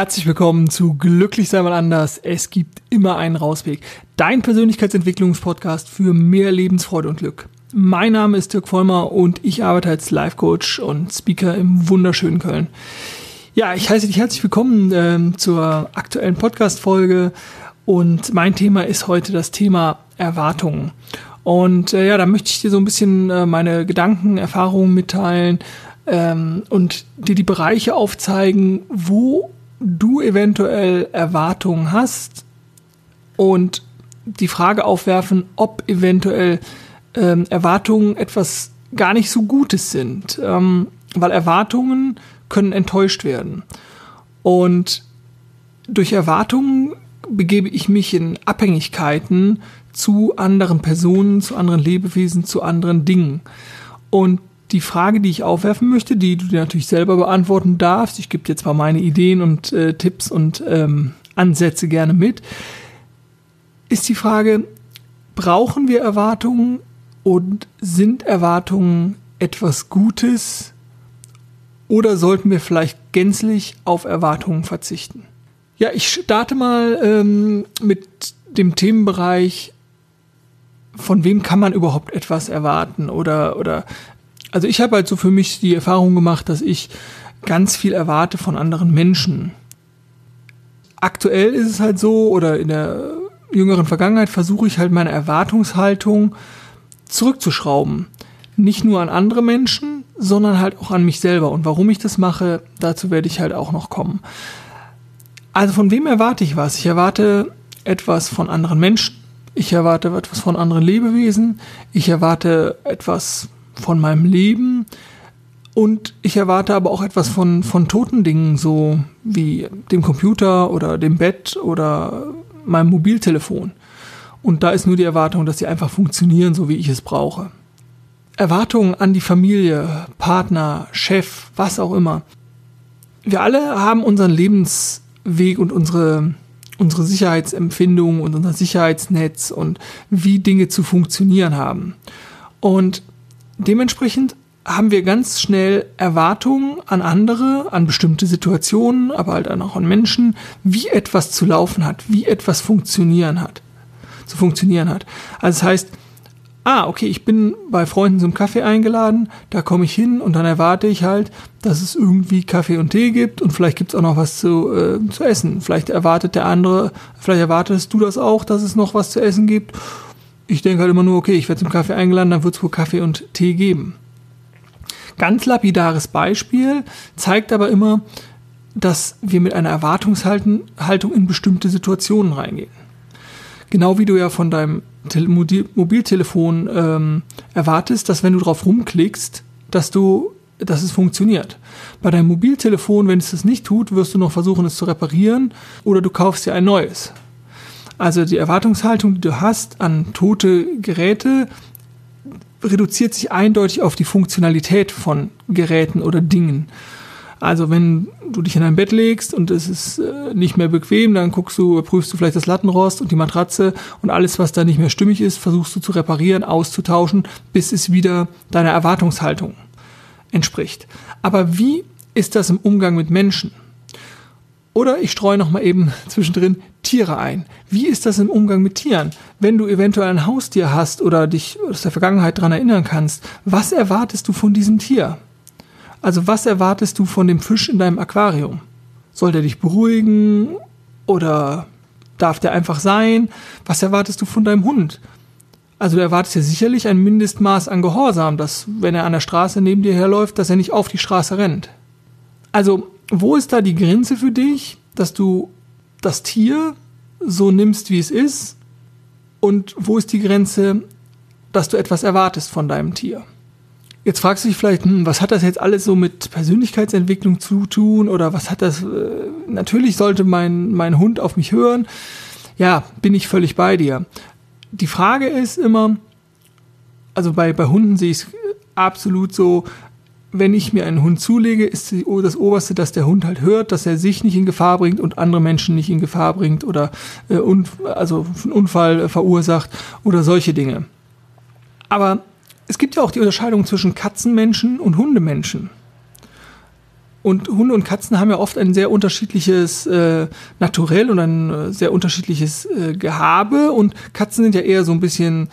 Herzlich willkommen zu Glücklich sei mal anders. Es gibt immer einen Rausweg. Dein Persönlichkeitsentwicklungspodcast für mehr Lebensfreude und Glück. Mein Name ist Dirk Vollmer und ich arbeite als Life Coach und Speaker im wunderschönen Köln. Ja, ich heiße dich herzlich willkommen äh, zur aktuellen Podcast-Folge und mein Thema ist heute das Thema Erwartungen. Und äh, ja, da möchte ich dir so ein bisschen äh, meine Gedanken, Erfahrungen mitteilen ähm, und dir die Bereiche aufzeigen, wo du eventuell Erwartungen hast und die Frage aufwerfen, ob eventuell ähm, Erwartungen etwas gar nicht so Gutes sind, ähm, weil Erwartungen können enttäuscht werden. Und durch Erwartungen begebe ich mich in Abhängigkeiten zu anderen Personen, zu anderen Lebewesen, zu anderen Dingen. Und die Frage, die ich aufwerfen möchte, die du dir natürlich selber beantworten darfst, ich gebe dir zwar meine Ideen und äh, Tipps und ähm, Ansätze gerne mit, ist die Frage, brauchen wir Erwartungen und sind Erwartungen etwas Gutes oder sollten wir vielleicht gänzlich auf Erwartungen verzichten? Ja, ich starte mal ähm, mit dem Themenbereich, von wem kann man überhaupt etwas erwarten oder, oder also ich habe halt so für mich die Erfahrung gemacht, dass ich ganz viel erwarte von anderen Menschen. Aktuell ist es halt so, oder in der jüngeren Vergangenheit versuche ich halt meine Erwartungshaltung zurückzuschrauben. Nicht nur an andere Menschen, sondern halt auch an mich selber. Und warum ich das mache, dazu werde ich halt auch noch kommen. Also von wem erwarte ich was? Ich erwarte etwas von anderen Menschen. Ich erwarte etwas von anderen Lebewesen. Ich erwarte etwas von meinem Leben und ich erwarte aber auch etwas von, von toten Dingen, so wie dem Computer oder dem Bett oder meinem Mobiltelefon. Und da ist nur die Erwartung, dass sie einfach funktionieren, so wie ich es brauche. Erwartungen an die Familie, Partner, Chef, was auch immer. Wir alle haben unseren Lebensweg und unsere, unsere Sicherheitsempfindung und unser Sicherheitsnetz und wie Dinge zu funktionieren haben. Und dementsprechend haben wir ganz schnell Erwartungen an andere, an bestimmte Situationen, aber halt auch an Menschen, wie etwas zu laufen hat, wie etwas funktionieren hat, zu funktionieren hat. Also das heißt, ah, okay, ich bin bei Freunden zum Kaffee eingeladen, da komme ich hin und dann erwarte ich halt, dass es irgendwie Kaffee und Tee gibt und vielleicht gibt es auch noch was zu, äh, zu essen. Vielleicht erwartet der andere, vielleicht erwartest du das auch, dass es noch was zu essen gibt ich denke halt immer nur, okay, ich werde zum Kaffee eingeladen, dann wird es wohl Kaffee und Tee geben. Ganz lapidares Beispiel, zeigt aber immer, dass wir mit einer Erwartungshaltung in bestimmte Situationen reingehen. Genau wie du ja von deinem Mobiltelefon ähm, erwartest, dass wenn du drauf rumklickst, dass du, dass es funktioniert. Bei deinem Mobiltelefon, wenn es das nicht tut, wirst du noch versuchen, es zu reparieren oder du kaufst dir ein neues. Also die Erwartungshaltung, die du hast an tote Geräte, reduziert sich eindeutig auf die Funktionalität von Geräten oder Dingen. Also wenn du dich in dein Bett legst und es ist äh, nicht mehr bequem, dann guckst du, prüfst du vielleicht das Lattenrost und die Matratze und alles, was da nicht mehr stimmig ist, versuchst du zu reparieren, auszutauschen, bis es wieder deiner Erwartungshaltung entspricht. Aber wie ist das im Umgang mit Menschen? Oder ich streue noch mal eben zwischendrin Tiere ein. Wie ist das im Umgang mit Tieren? Wenn du eventuell ein Haustier hast oder dich aus der Vergangenheit daran erinnern kannst, was erwartest du von diesem Tier? Also was erwartest du von dem Fisch in deinem Aquarium? Soll der dich beruhigen oder darf der einfach sein? Was erwartest du von deinem Hund? Also du erwartest ja sicherlich ein Mindestmaß an Gehorsam, dass wenn er an der Straße neben dir herläuft, dass er nicht auf die Straße rennt. Also wo ist da die Grenze für dich, dass du das Tier so nimmst, wie es ist? Und wo ist die Grenze, dass du etwas erwartest von deinem Tier? Jetzt fragst du dich vielleicht, hm, was hat das jetzt alles so mit Persönlichkeitsentwicklung zu tun oder was hat das, äh, natürlich sollte mein, mein Hund auf mich hören. Ja, bin ich völlig bei dir. Die Frage ist immer, also bei, bei Hunden sehe ich es absolut so, wenn ich mir einen Hund zulege, ist das Oberste, dass der Hund halt hört, dass er sich nicht in Gefahr bringt und andere Menschen nicht in Gefahr bringt oder äh, un, also einen Unfall verursacht oder solche Dinge. Aber es gibt ja auch die Unterscheidung zwischen Katzenmenschen und Hundemenschen. Und Hunde und Katzen haben ja oft ein sehr unterschiedliches äh, Naturell und ein äh, sehr unterschiedliches äh, Gehabe. Und Katzen sind ja eher so ein bisschen,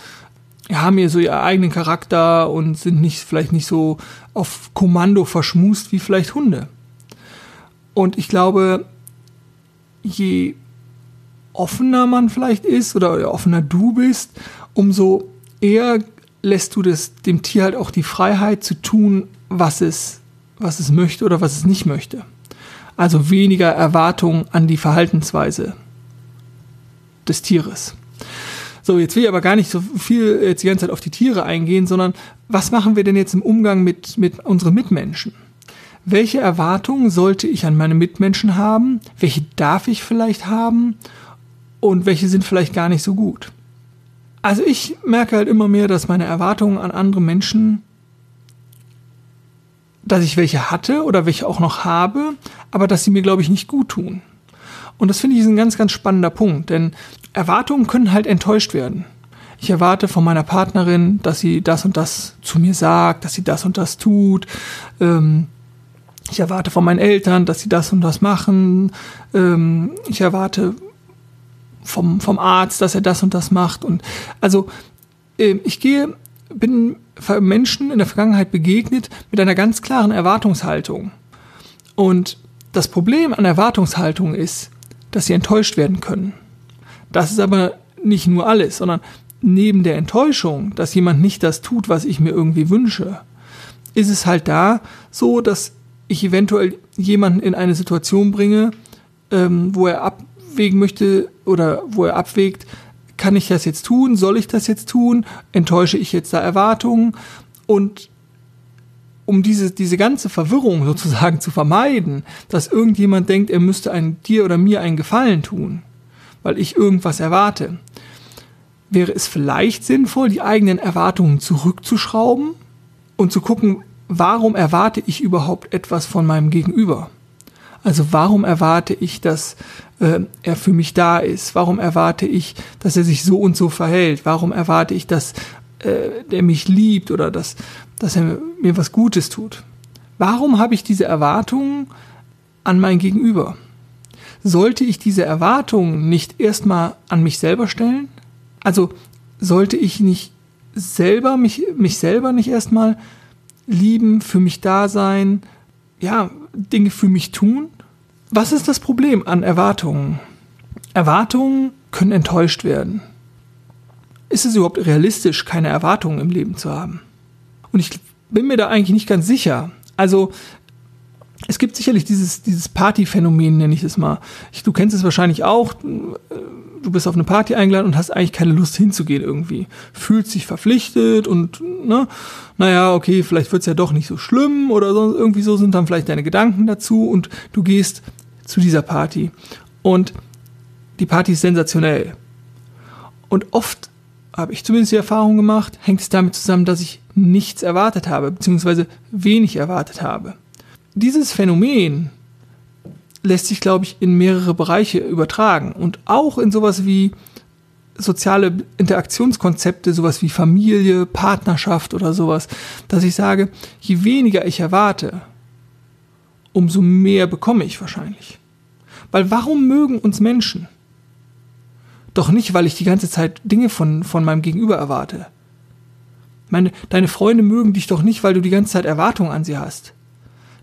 haben ja so ihren eigenen Charakter und sind nicht, vielleicht nicht so auf Kommando verschmust wie vielleicht Hunde. Und ich glaube, je offener man vielleicht ist oder offener du bist, umso eher lässt du das, dem Tier halt auch die Freiheit zu tun, was es, was es möchte oder was es nicht möchte. Also weniger Erwartung an die Verhaltensweise des Tieres. So, jetzt will ich aber gar nicht so viel jetzt die ganze Zeit auf die Tiere eingehen, sondern was machen wir denn jetzt im Umgang mit, mit unseren Mitmenschen? Welche Erwartungen sollte ich an meine Mitmenschen haben? Welche darf ich vielleicht haben? Und welche sind vielleicht gar nicht so gut? Also ich merke halt immer mehr, dass meine Erwartungen an andere Menschen, dass ich welche hatte oder welche auch noch habe, aber dass sie mir, glaube ich, nicht gut tun. Und das finde ich ist ein ganz, ganz spannender Punkt, denn Erwartungen können halt enttäuscht werden. Ich erwarte von meiner Partnerin, dass sie das und das zu mir sagt, dass sie das und das tut. Ähm, ich erwarte von meinen Eltern, dass sie das und das machen. Ähm, ich erwarte vom, vom Arzt, dass er das und das macht. Und also äh, ich gehe, bin Menschen in der Vergangenheit begegnet mit einer ganz klaren Erwartungshaltung. Und das Problem an Erwartungshaltung ist, dass sie enttäuscht werden können. Das ist aber nicht nur alles, sondern neben der Enttäuschung, dass jemand nicht das tut, was ich mir irgendwie wünsche, ist es halt da so, dass ich eventuell jemanden in eine Situation bringe, ähm, wo er ab, abwägen möchte oder wo er abwägt, kann ich das jetzt tun? Soll ich das jetzt tun? Enttäusche ich jetzt da Erwartungen? Und um diese, diese ganze Verwirrung sozusagen zu vermeiden, dass irgendjemand denkt, er müsste ein, dir oder mir einen Gefallen tun, weil ich irgendwas erwarte, wäre es vielleicht sinnvoll, die eigenen Erwartungen zurückzuschrauben und zu gucken, warum erwarte ich überhaupt etwas von meinem Gegenüber? Also warum erwarte ich, dass äh, er für mich da ist? Warum erwarte ich, dass er sich so und so verhält? Warum erwarte ich, dass äh, der mich liebt oder dass, dass er mir was Gutes tut? Warum habe ich diese Erwartungen an mein Gegenüber? Sollte ich diese Erwartungen nicht erstmal an mich selber stellen? Also sollte ich nicht selber mich, mich selber nicht erstmal lieben, für mich da sein, ja, Dinge für mich tun? Was ist das Problem an Erwartungen? Erwartungen können enttäuscht werden. Ist es überhaupt realistisch, keine Erwartungen im Leben zu haben? Und ich bin mir da eigentlich nicht ganz sicher. Also, es gibt sicherlich dieses, dieses Partyphänomen, nenne ich es mal. Ich, du kennst es wahrscheinlich auch du bist auf eine Party eingeladen und hast eigentlich keine Lust hinzugehen irgendwie. Fühlst dich verpflichtet und, ne, naja, okay, vielleicht wird's ja doch nicht so schlimm oder so, irgendwie so sind dann vielleicht deine Gedanken dazu und du gehst zu dieser Party. Und die Party ist sensationell. Und oft habe ich zumindest die Erfahrung gemacht, hängt es damit zusammen, dass ich nichts erwartet habe, beziehungsweise wenig erwartet habe. Dieses Phänomen lässt sich, glaube ich, in mehrere Bereiche übertragen und auch in sowas wie soziale Interaktionskonzepte, sowas wie Familie, Partnerschaft oder sowas, dass ich sage, je weniger ich erwarte, umso mehr bekomme ich wahrscheinlich. Weil warum mögen uns Menschen? Doch nicht, weil ich die ganze Zeit Dinge von, von meinem Gegenüber erwarte. Meine, deine Freunde mögen dich doch nicht, weil du die ganze Zeit Erwartungen an sie hast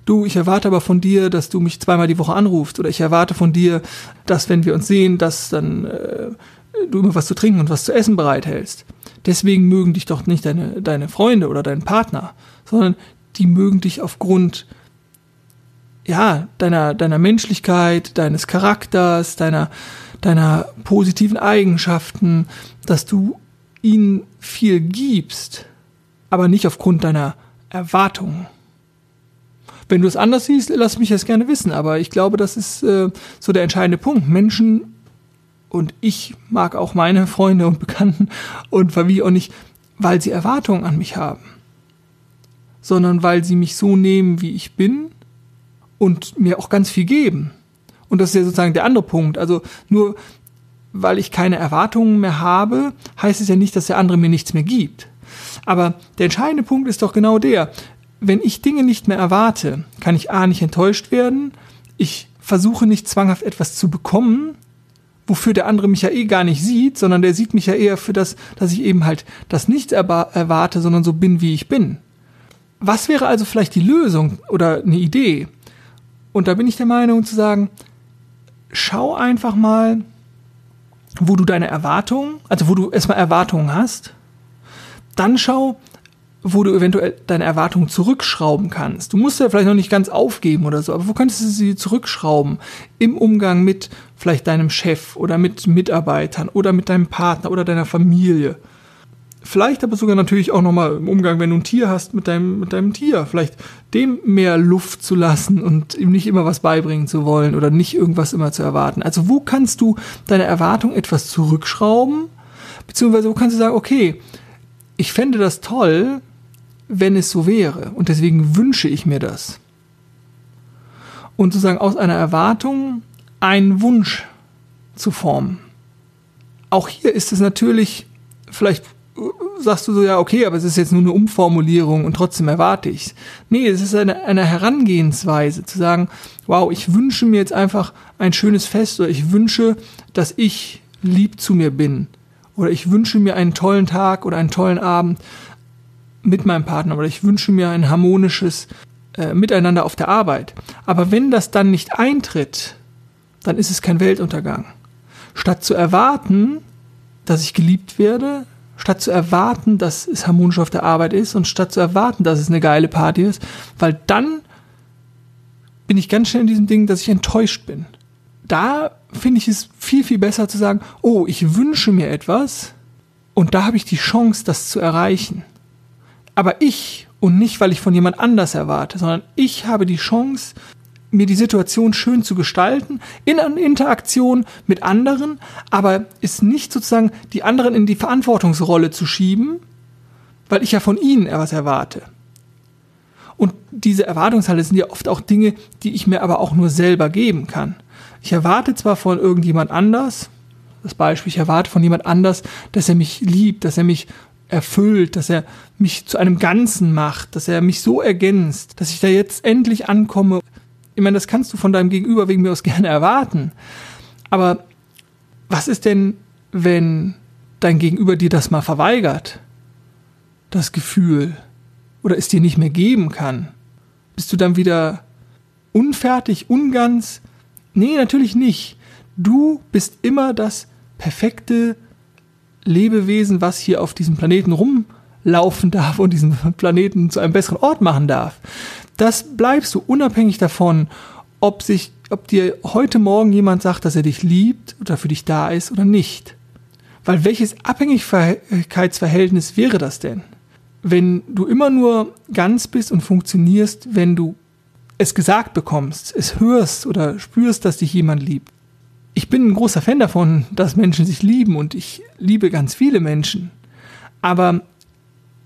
du, ich erwarte aber von dir, dass du mich zweimal die Woche anrufst oder ich erwarte von dir, dass wenn wir uns sehen, dass dann äh, du immer was zu trinken und was zu essen bereithältst. Deswegen mögen dich doch nicht deine, deine Freunde oder dein Partner, sondern die mögen dich aufgrund ja, deiner, deiner Menschlichkeit, deines Charakters, deiner, deiner positiven Eigenschaften, dass du ihnen viel gibst, aber nicht aufgrund deiner Erwartungen. Wenn du es anders siehst, lass mich das gerne wissen. Aber ich glaube, das ist äh, so der entscheidende Punkt. Menschen und ich mag auch meine Freunde und Bekannten und Familie auch nicht, weil sie Erwartungen an mich haben, sondern weil sie mich so nehmen, wie ich bin und mir auch ganz viel geben. Und das ist ja sozusagen der andere Punkt. Also nur weil ich keine Erwartungen mehr habe, heißt es ja nicht, dass der andere mir nichts mehr gibt. Aber der entscheidende Punkt ist doch genau der, wenn ich Dinge nicht mehr erwarte, kann ich A nicht enttäuscht werden, ich versuche nicht zwanghaft etwas zu bekommen, wofür der andere mich ja eh gar nicht sieht, sondern der sieht mich ja eher für das, dass ich eben halt das nicht erwarte, sondern so bin, wie ich bin. Was wäre also vielleicht die Lösung oder eine Idee? Und da bin ich der Meinung zu sagen, schau einfach mal, wo du deine Erwartungen, also wo du erstmal Erwartungen hast, dann schau, wo du eventuell deine Erwartungen zurückschrauben kannst. Du musst ja vielleicht noch nicht ganz aufgeben oder so, aber wo könntest du sie zurückschrauben? Im Umgang mit vielleicht deinem Chef oder mit Mitarbeitern oder mit deinem Partner oder deiner Familie. Vielleicht aber sogar natürlich auch nochmal im Umgang, wenn du ein Tier hast, mit deinem, mit deinem Tier. Vielleicht dem mehr Luft zu lassen und ihm nicht immer was beibringen zu wollen oder nicht irgendwas immer zu erwarten. Also wo kannst du deine Erwartung etwas zurückschrauben? Beziehungsweise wo kannst du sagen, okay, ich fände das toll, wenn es so wäre. Und deswegen wünsche ich mir das. Und sozusagen aus einer Erwartung einen Wunsch zu formen. Auch hier ist es natürlich, vielleicht sagst du so, ja, okay, aber es ist jetzt nur eine Umformulierung und trotzdem erwarte ich Nee, es ist eine, eine Herangehensweise, zu sagen, wow, ich wünsche mir jetzt einfach ein schönes Fest oder ich wünsche, dass ich lieb zu mir bin. Oder ich wünsche mir einen tollen Tag oder einen tollen Abend mit meinem Partner oder ich wünsche mir ein harmonisches äh, Miteinander auf der Arbeit. Aber wenn das dann nicht eintritt, dann ist es kein Weltuntergang. Statt zu erwarten, dass ich geliebt werde, statt zu erwarten, dass es harmonisch auf der Arbeit ist und statt zu erwarten, dass es eine geile Party ist, weil dann bin ich ganz schnell in diesem Ding, dass ich enttäuscht bin. Da finde ich es viel, viel besser zu sagen, oh, ich wünsche mir etwas und da habe ich die Chance, das zu erreichen aber ich und nicht, weil ich von jemand anders erwarte, sondern ich habe die Chance, mir die Situation schön zu gestalten, in Interaktion mit anderen, aber ist nicht sozusagen die anderen in die Verantwortungsrolle zu schieben, weil ich ja von ihnen etwas erwarte. Und diese Erwartungshalle sind ja oft auch Dinge, die ich mir aber auch nur selber geben kann. Ich erwarte zwar von irgendjemand anders, das Beispiel, ich erwarte von jemand anders, dass er mich liebt, dass er mich erfüllt, dass er mich zu einem Ganzen macht, dass er mich so ergänzt, dass ich da jetzt endlich ankomme. Ich meine, das kannst du von deinem Gegenüber wegen mir aus gerne erwarten. Aber was ist denn, wenn dein Gegenüber dir das mal verweigert? Das Gefühl. Oder es dir nicht mehr geben kann? Bist du dann wieder unfertig, ungans? Nee, natürlich nicht. Du bist immer das perfekte Lebewesen, was hier auf diesem Planeten rumlaufen darf und diesen Planeten zu einem besseren Ort machen darf. Das bleibst du unabhängig davon, ob sich, ob dir heute Morgen jemand sagt, dass er dich liebt oder für dich da ist oder nicht. Weil welches Abhängigkeitsverhältnis wäre das denn? Wenn du immer nur ganz bist und funktionierst, wenn du es gesagt bekommst, es hörst oder spürst, dass dich jemand liebt, ich bin ein großer Fan davon, dass Menschen sich lieben und ich liebe ganz viele Menschen. Aber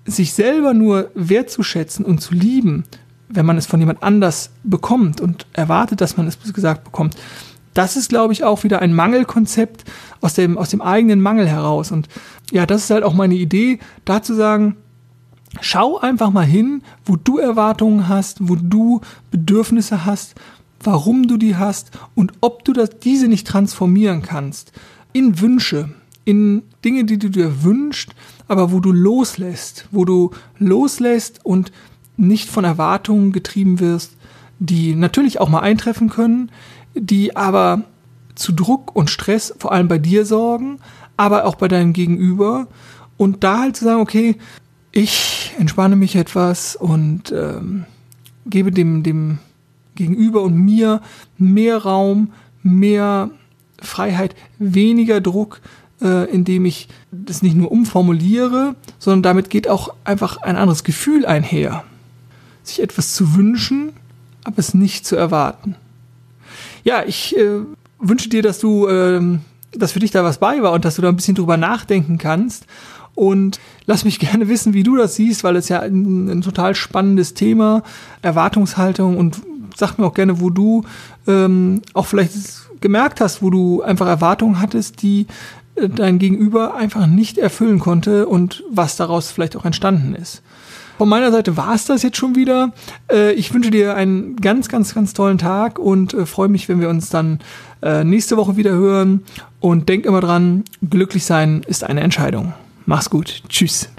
sich selber nur wertzuschätzen und zu lieben, wenn man es von jemand anders bekommt und erwartet, dass man es gesagt bekommt, das ist, glaube ich, auch wieder ein Mangelkonzept aus dem, aus dem eigenen Mangel heraus. Und ja, das ist halt auch meine Idee, da zu sagen, schau einfach mal hin, wo du Erwartungen hast, wo du Bedürfnisse hast warum du die hast und ob du das, diese nicht transformieren kannst in Wünsche, in Dinge, die du dir wünschst, aber wo du loslässt, wo du loslässt und nicht von Erwartungen getrieben wirst, die natürlich auch mal eintreffen können, die aber zu Druck und Stress vor allem bei dir sorgen, aber auch bei deinem Gegenüber und da halt zu sagen, okay, ich entspanne mich etwas und ähm, gebe dem, dem Gegenüber und mir mehr Raum, mehr Freiheit, weniger Druck, äh, indem ich das nicht nur umformuliere, sondern damit geht auch einfach ein anderes Gefühl einher. Sich etwas zu wünschen, aber es nicht zu erwarten. Ja, ich äh, wünsche dir, dass du, äh, dass für dich da was bei war und dass du da ein bisschen drüber nachdenken kannst. Und lass mich gerne wissen, wie du das siehst, weil es ja ein, ein total spannendes Thema, Erwartungshaltung und sag mir auch gerne, wo du ähm, auch vielleicht gemerkt hast, wo du einfach Erwartungen hattest, die äh, dein Gegenüber einfach nicht erfüllen konnte und was daraus vielleicht auch entstanden ist. Von meiner Seite war es das jetzt schon wieder. Äh, ich wünsche dir einen ganz, ganz, ganz tollen Tag und äh, freue mich, wenn wir uns dann äh, nächste Woche wieder hören. Und denk immer dran, glücklich sein ist eine Entscheidung. Mach's gut. Tschüss.